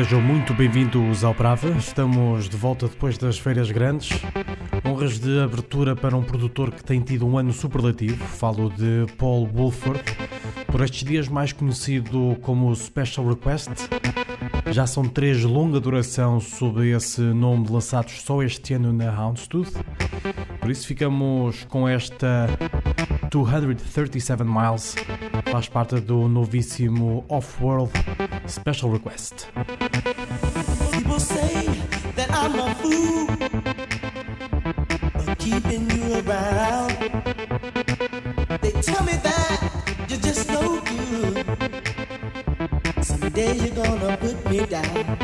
Sejam muito bem-vindos ao Brava. Estamos de volta depois das feiras grandes. Honras de abertura para um produtor que tem tido um ano superlativo. Falo de Paul Wolford, por estes dias mais conhecido como Special Request. Já são três longa duração sob esse nome lançados só este ano na Houndstooth. Por isso ficamos com esta 237 Miles. Faz parte do novíssimo Off-World Special Request. die.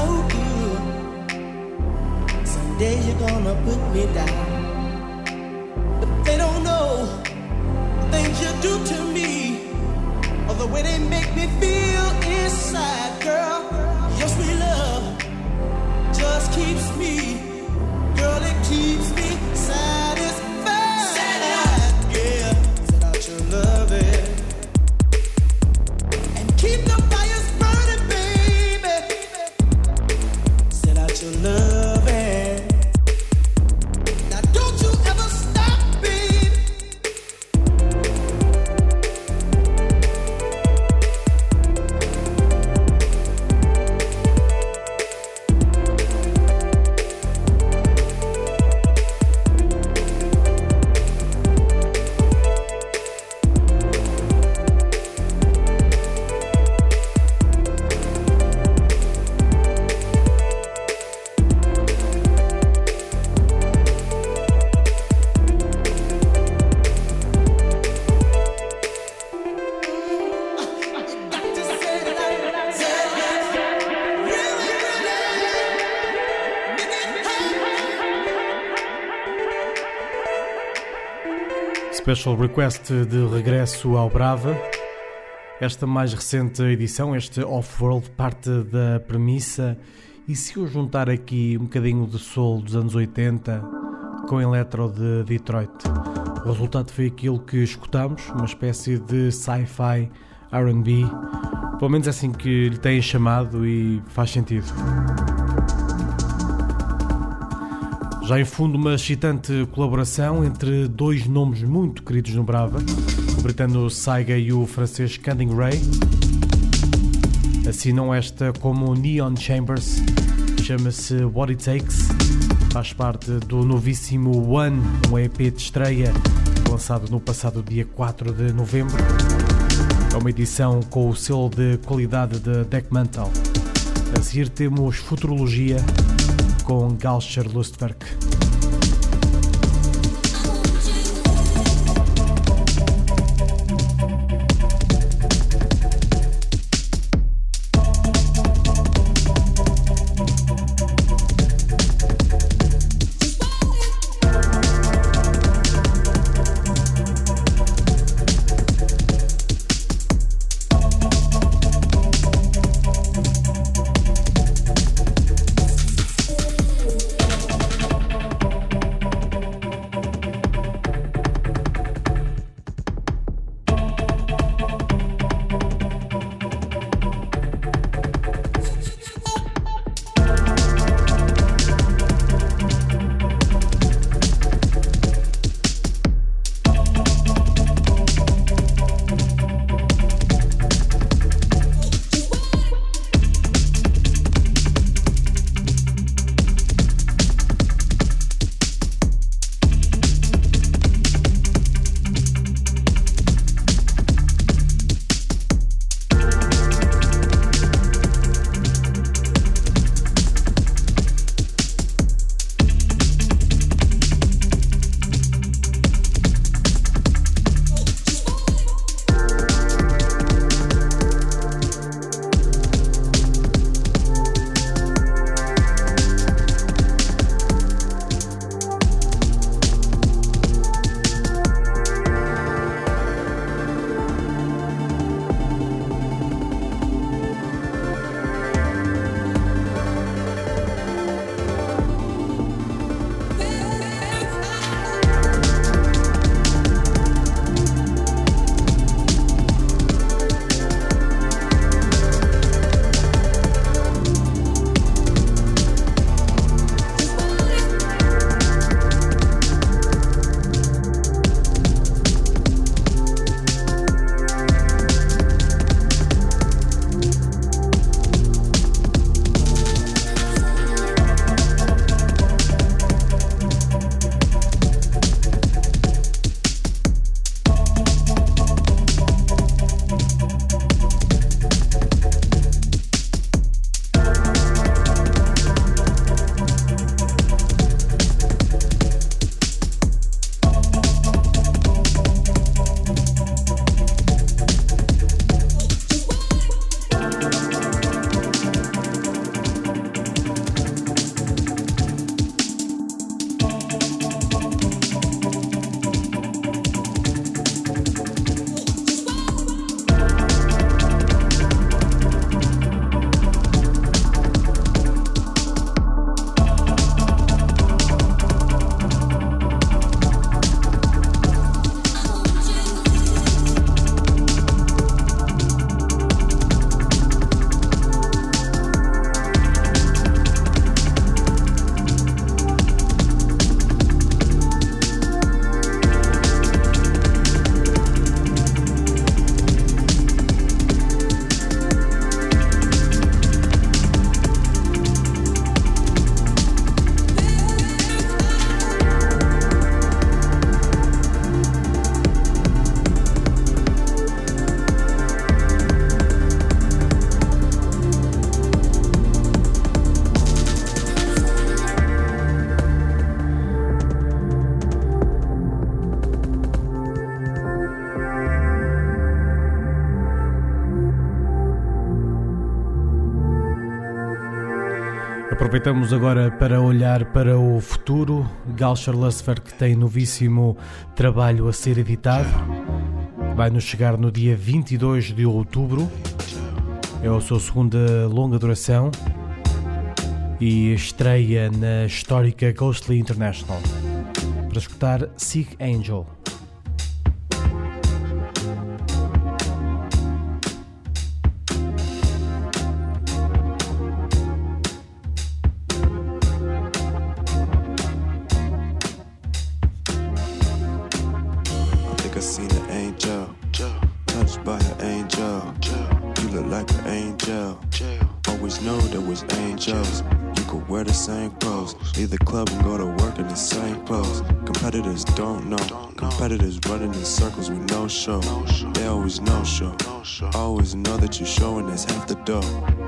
No good. Someday you're gonna put me down. But they don't know the things you do to me or the way they make me feel inside, girl. Your sweet love just keeps me, girl, it keeps me Special Request de regresso ao Brava. Esta mais recente edição, este Off-World, parte da premissa. E se eu juntar aqui um bocadinho de soul dos anos 80 com eletro de Detroit? O resultado foi aquilo que escutamos, uma espécie de sci-fi RB. Pelo menos é assim que lhe têm chamado e faz sentido. Já em fundo, uma excitante colaboração entre dois nomes muito queridos no Brava, o britânico Saiga e o francês Canning Ray. Assinam esta como Neon Chambers, chama-se What It Takes, faz parte do novíssimo One, um EP de estreia lançado no passado dia 4 de novembro. É uma edição com o selo de qualidade de Deck Mantle. A seguir temos Futurologia com Galscher Lustwerk. Aproveitamos agora para olhar para o futuro. Galscher Lustwerk tem novíssimo trabalho a ser editado. Vai nos chegar no dia 22 de outubro. É a sua segunda longa duração e estreia na histórica Ghostly International. Para escutar Sick Angel.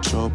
Chỗ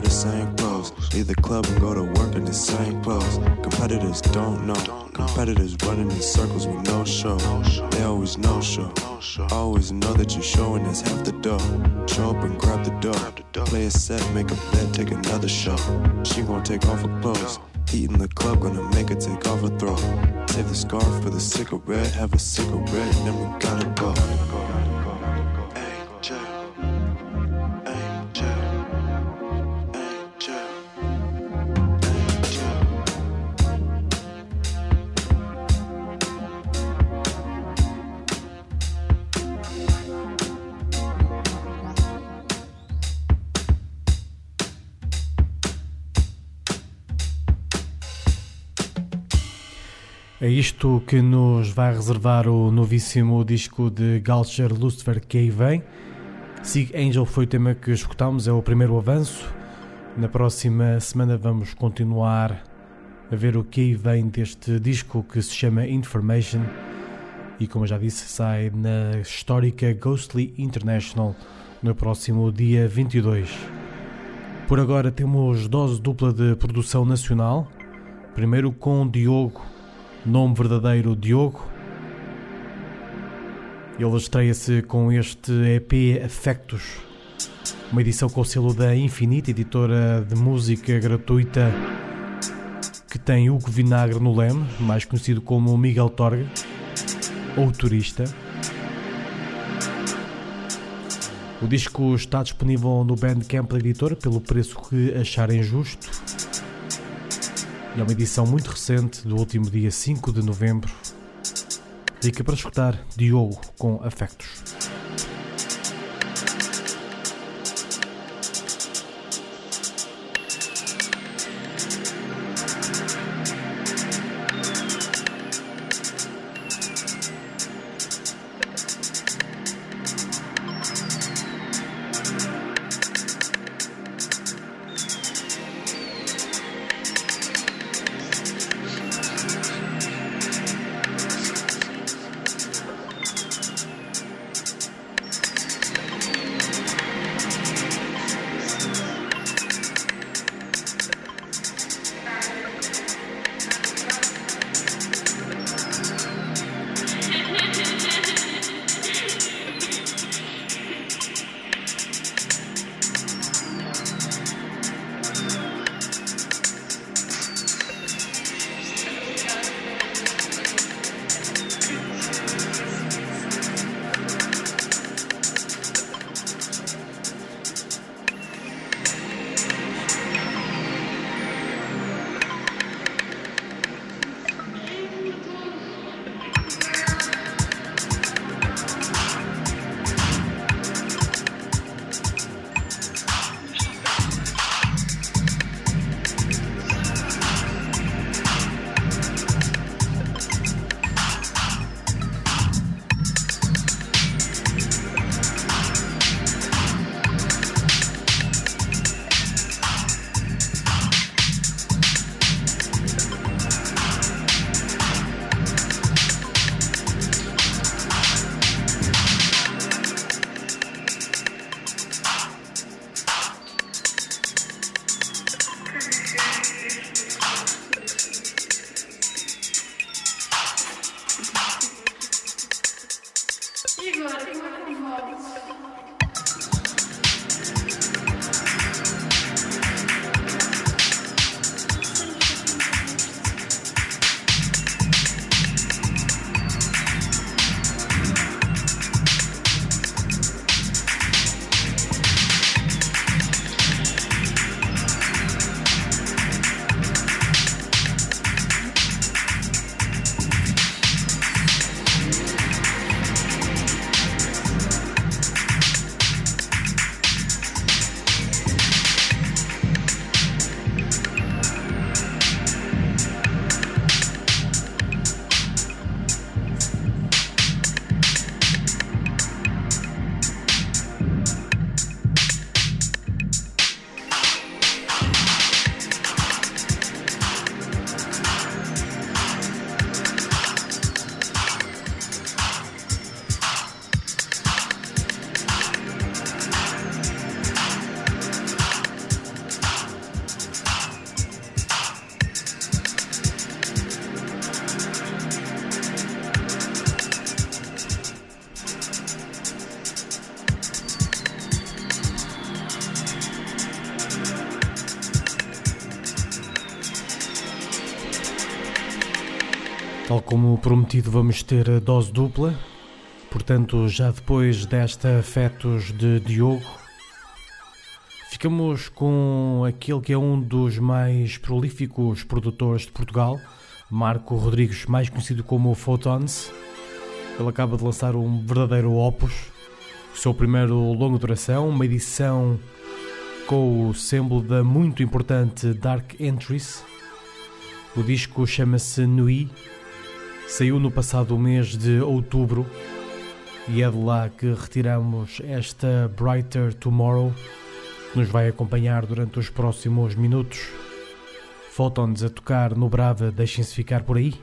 wear the same clothes. Leave the club and go to work in the same clothes. Competitors don't know. Competitors running in circles with no show. They always know show. Always know that you're showing that's half the dough. Show up and grab the dough. Play a set, make a bet, take another show. She gon' take off her clothes. Heat in the club, gonna make her take off her throw. Save the scarf for the cigarette, have a cigarette, and then we gotta go. Isto que nos vai reservar o novíssimo disco de Galcher Lucifer que aí vem. Sig Angel foi o tema que escutámos, é o primeiro avanço. Na próxima semana vamos continuar a ver o que aí vem deste disco que se chama Information e, como eu já disse, sai na histórica Ghostly International no próximo dia 22. Por agora temos dose dupla de produção nacional. Primeiro com Diogo nome verdadeiro Diogo. Ele estreia-se com este EP Afectos, uma edição com o selo da Infinita, editora de música gratuita que tem Hugo Vinagre no leme, mais conhecido como Miguel Torga, ou Turista. O disco está disponível no Bandcamp da editora pelo preço que acharem justo. E é uma edição muito recente do último dia 5 de novembro. Dica para escutar Diogo com Afectos. Prometido, vamos ter dose dupla. Portanto, já depois desta Fetos de Diogo, ficamos com aquele que é um dos mais prolíficos produtores de Portugal, Marco Rodrigues, mais conhecido como Photons. Ele acaba de lançar um verdadeiro opus, o seu primeiro longa duração, uma edição com o símbolo da muito importante Dark Entries. O disco chama-se Nui Saiu no passado mês de outubro e é de lá que retiramos esta Brighter Tomorrow que nos vai acompanhar durante os próximos minutos. Faltam-nos a tocar no Brava, deixem-se ficar por aí.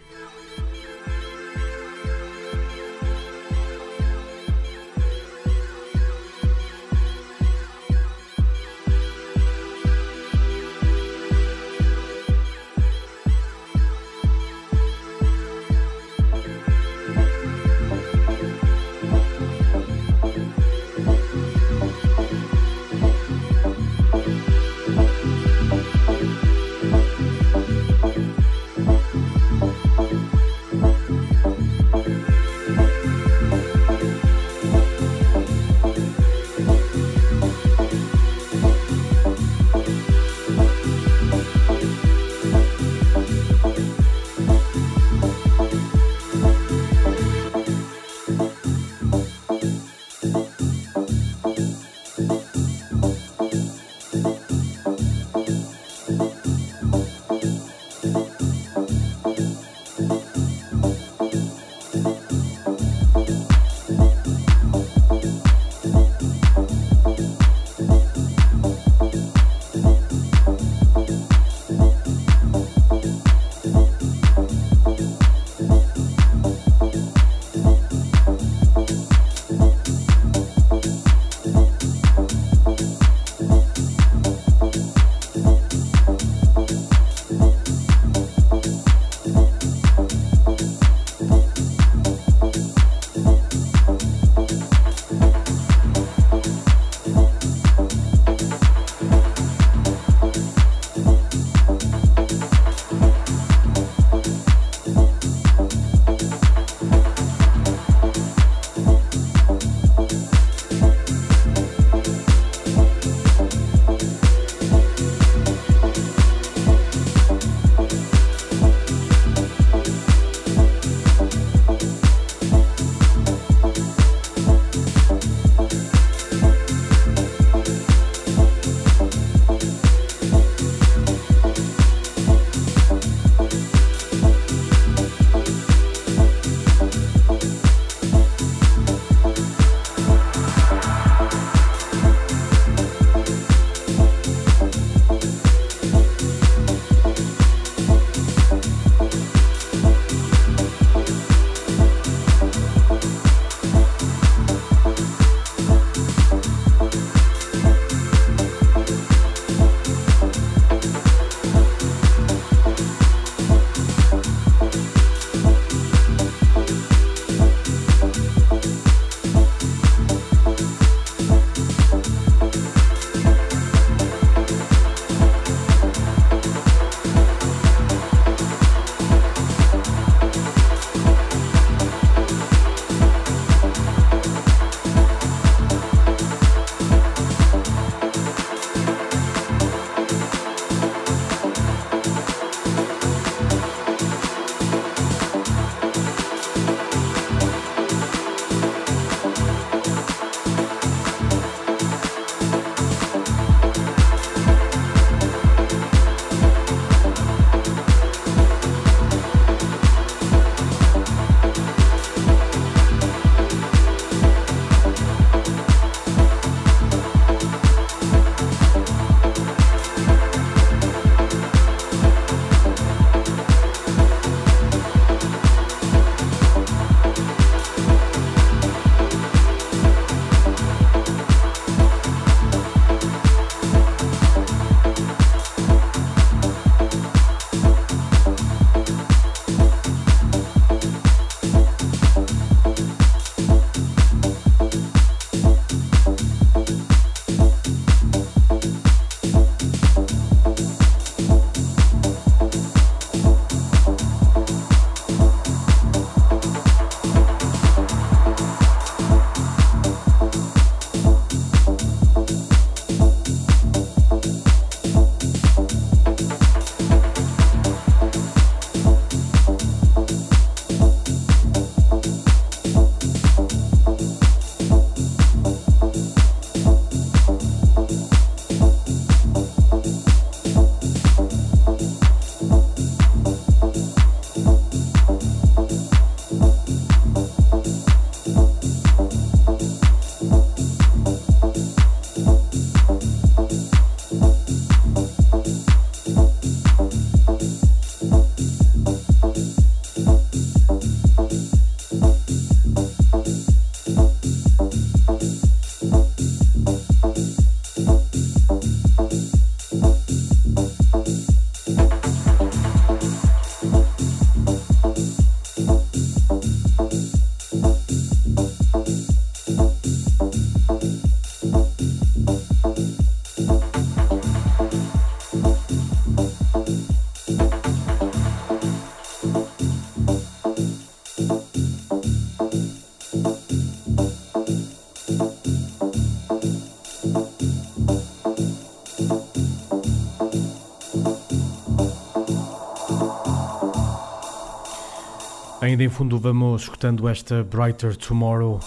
Ainda em fundo vamos escutando esta Brighter Tomorrow,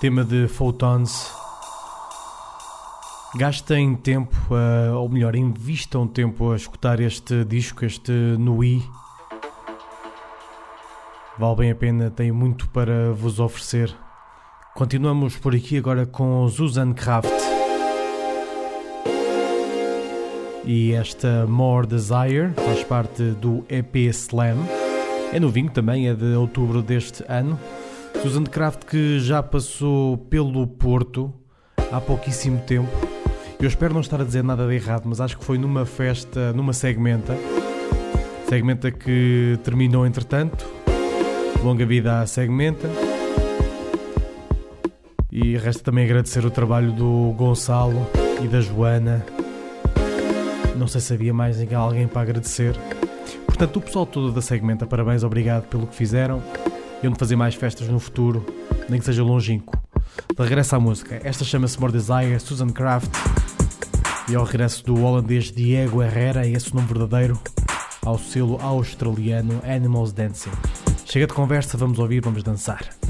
tema de Photons. Gastem tempo, uh, ou melhor, invistam tempo a escutar este disco, este Nui. Vale bem a pena, tenho muito para vos oferecer. Continuamos por aqui agora com Susan Kraft. E esta More Desire faz parte do EP Slam. É novinho também, é de outubro deste ano. Susan Kraft que já passou pelo Porto há pouquíssimo tempo. Eu espero não estar a dizer nada de errado, mas acho que foi numa festa, numa segmenta. Segmenta que terminou entretanto. Longa vida à segmenta. E resta também agradecer o trabalho do Gonçalo e da Joana. Não sei se havia mais alguém para agradecer. Portanto, o pessoal todo da Segmenta, parabéns, obrigado pelo que fizeram. E onde fazer mais festas no futuro, nem que seja longínquo. De regresso à música, esta chama-se More Desire, Susan Kraft. E ao regresso do holandês Diego Herrera, esse nome verdadeiro, ao selo australiano Animals Dancing. Chega de conversa, vamos ouvir, vamos dançar.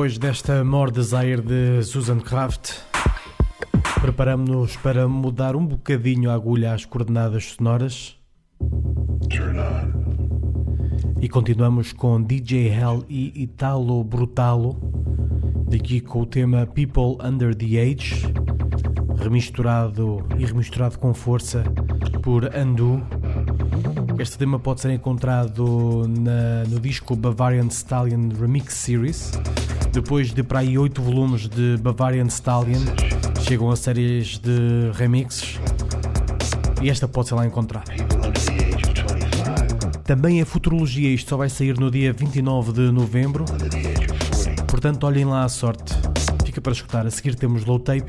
Depois desta More Desire de Susan Kraft, preparamos-nos para mudar um bocadinho a agulha às coordenadas sonoras. E continuamos com DJ Hell e Italo Brutalo, daqui com o tema People Under the Age, remisturado e remisturado com força por Andu. Este tema pode ser encontrado na, no disco Bavarian Stallion Remix Series. Depois de para aí 8 volumes de Bavarian Stallion, chegam a séries de remixes e esta pode ser lá encontrada. Também é Futurologia, isto só vai sair no dia 29 de novembro. Portanto, olhem lá a sorte. Fica para escutar. A seguir temos Low Tape.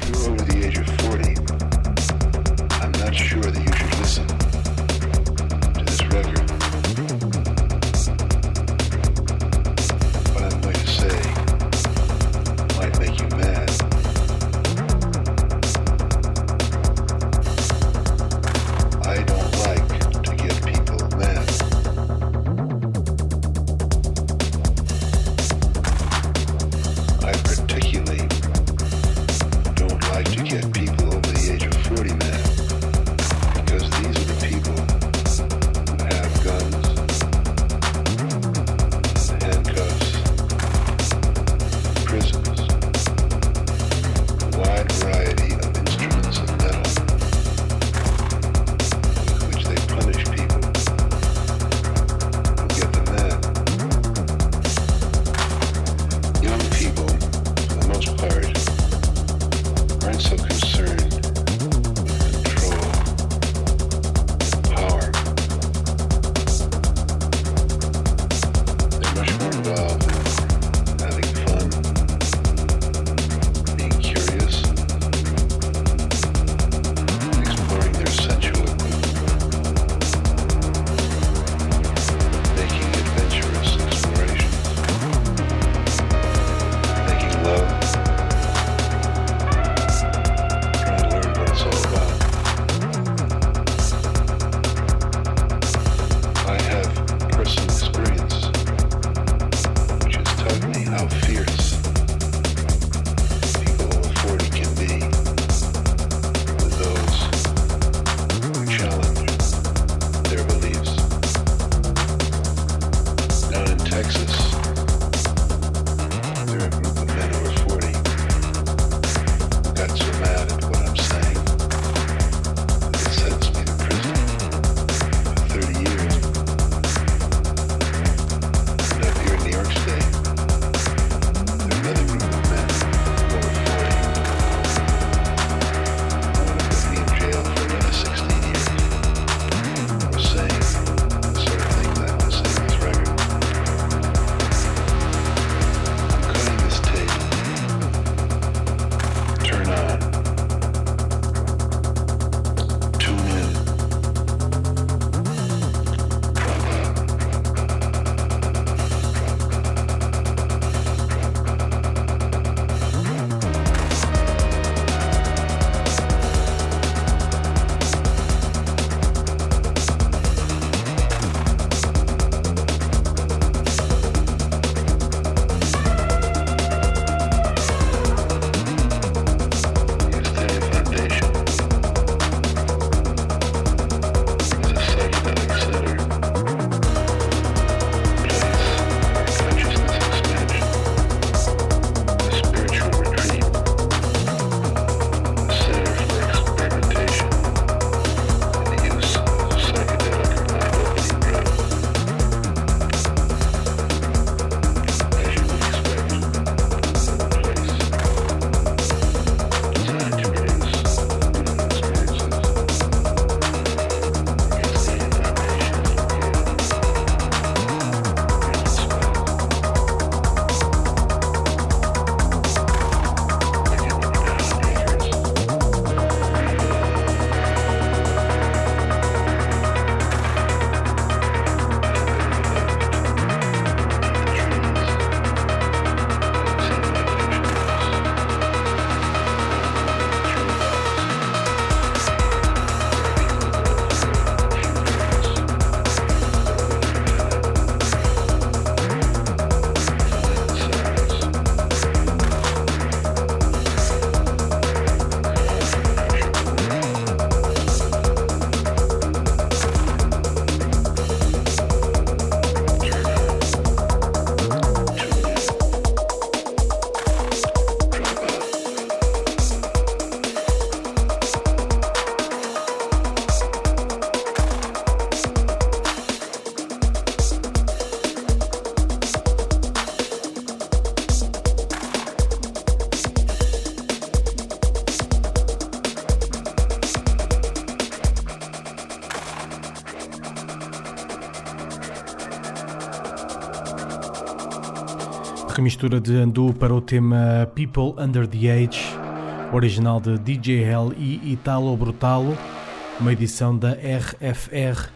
Mistura de Andu para o tema People Under the Age, original de DJ Hell e Italo Brutalo, uma edição da RFR,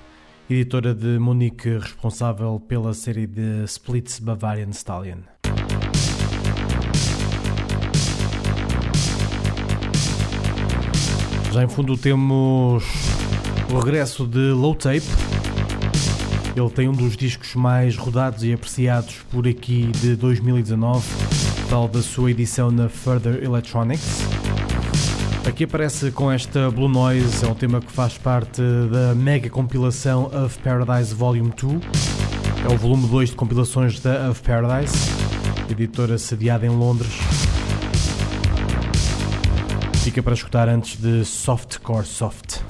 editora de Munique responsável pela série de Splits Bavarian Stallion. Já em fundo temos o regresso de Low Tape. Ele tem um dos discos mais rodados e apreciados por aqui de 2019, tal da sua edição na Further Electronics. Aqui aparece com esta Blue Noise, é um tema que faz parte da mega compilação Of Paradise Volume 2. É o volume 2 de compilações da Of Paradise, editora sediada em Londres. Fica para escutar antes de Softcore Soft.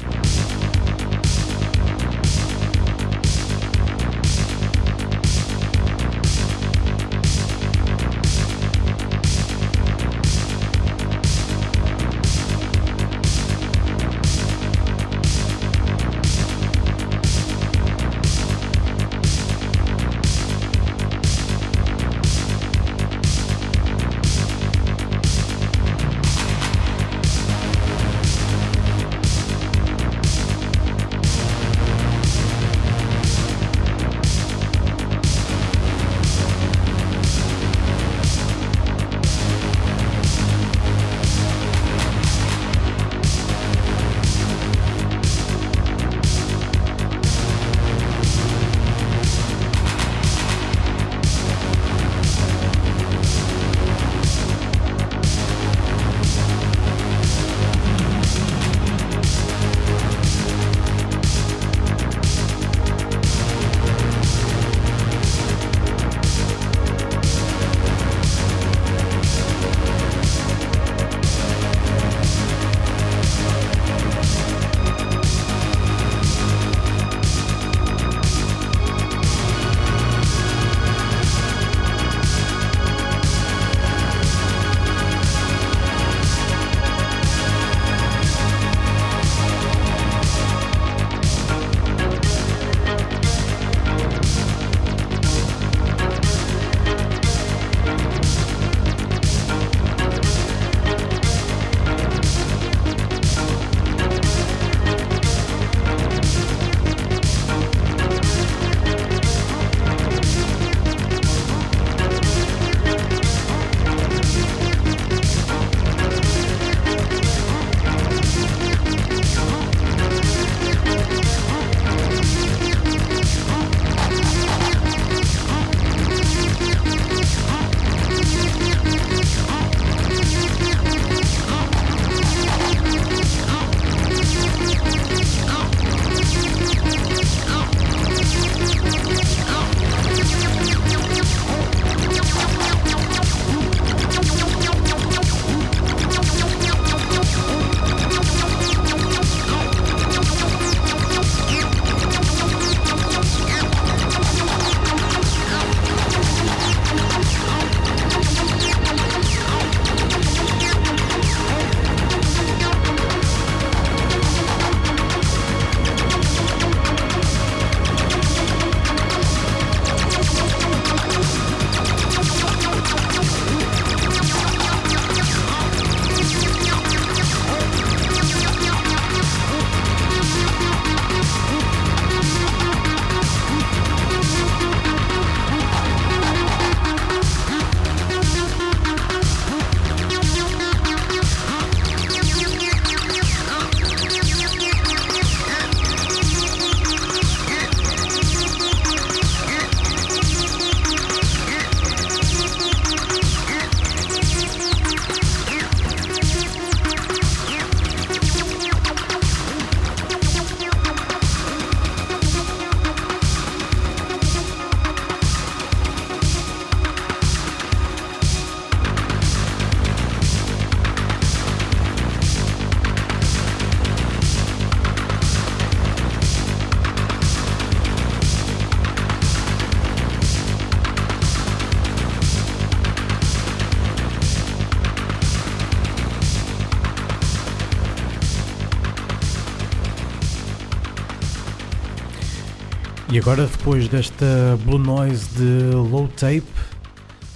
E agora, depois desta Blue Noise de Low Tape,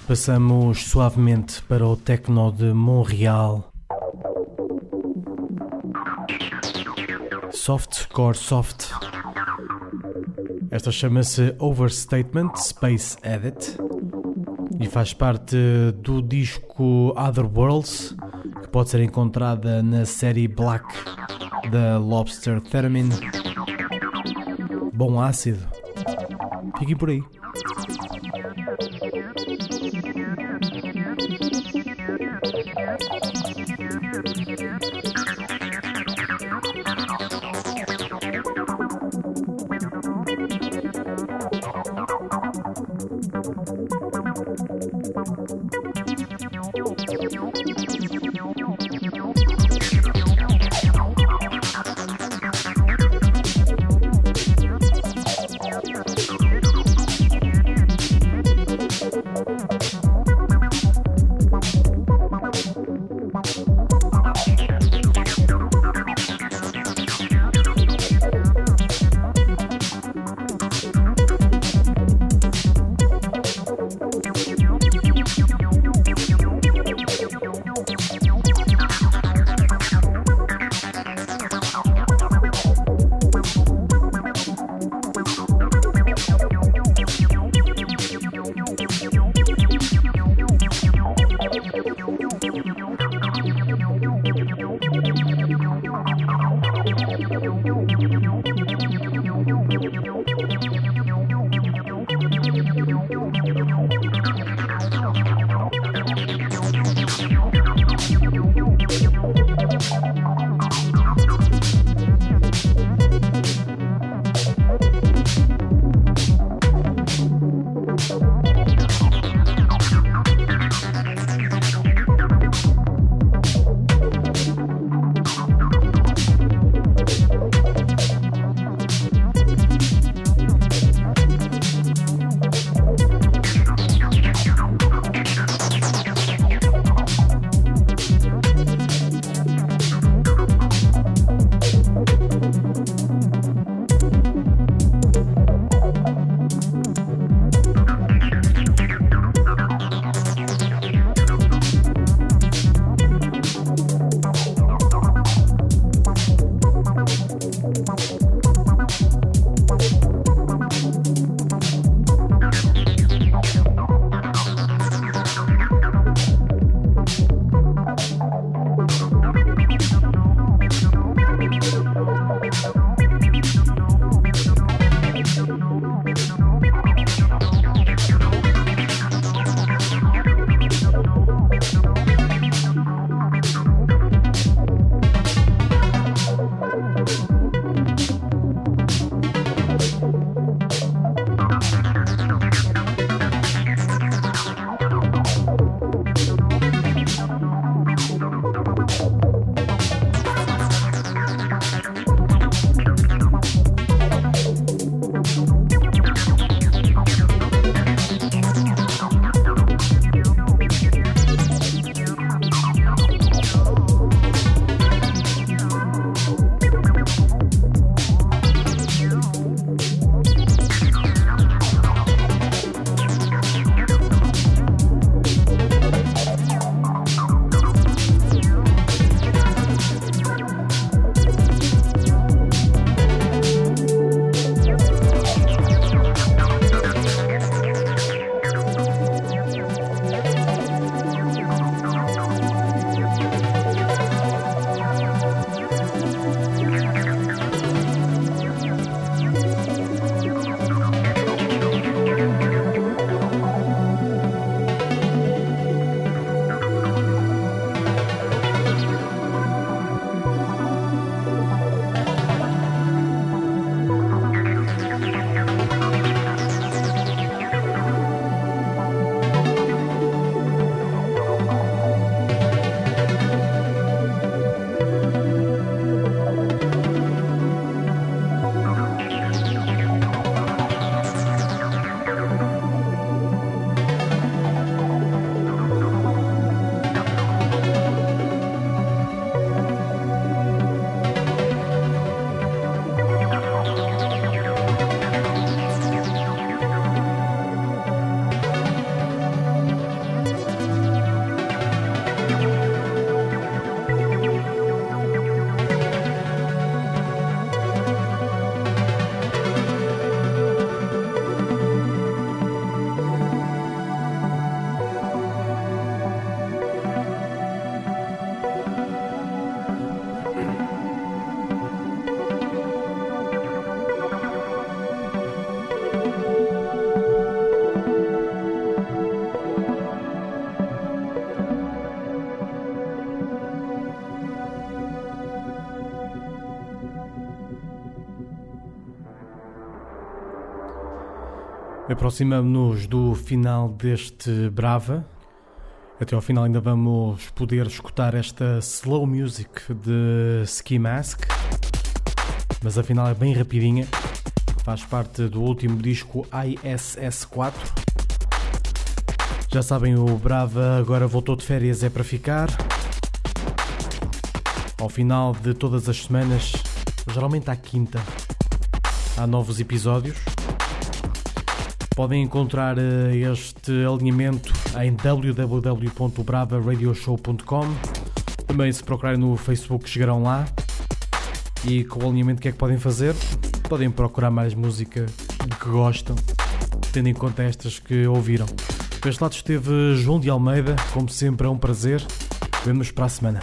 Passamos suavemente para o Tecno de Montreal. Softcore Soft. Esta chama-se Overstatement Space Edit e faz parte do disco Other Worlds, que pode ser encontrada na série Black da Lobster Theremin. Bom ácido. Fiquem por aí. Aproximamos-nos do final deste Brava. Até ao final ainda vamos poder escutar esta slow music de Ski Mask. Mas afinal é bem rapidinha. Faz parte do último disco ISS4. Já sabem, o Brava agora voltou de férias, é para ficar. Ao final de todas as semanas, geralmente à quinta, há novos episódios. Podem encontrar eh, este alinhamento em www.bravaradioshow.com. Também se procurarem no Facebook chegarão lá. E com o alinhamento o que é que podem fazer? Podem procurar mais música de que gostam, tendo em conta estas que ouviram. Deste lado esteve João de Almeida, como sempre é um prazer. Vemos para a semana.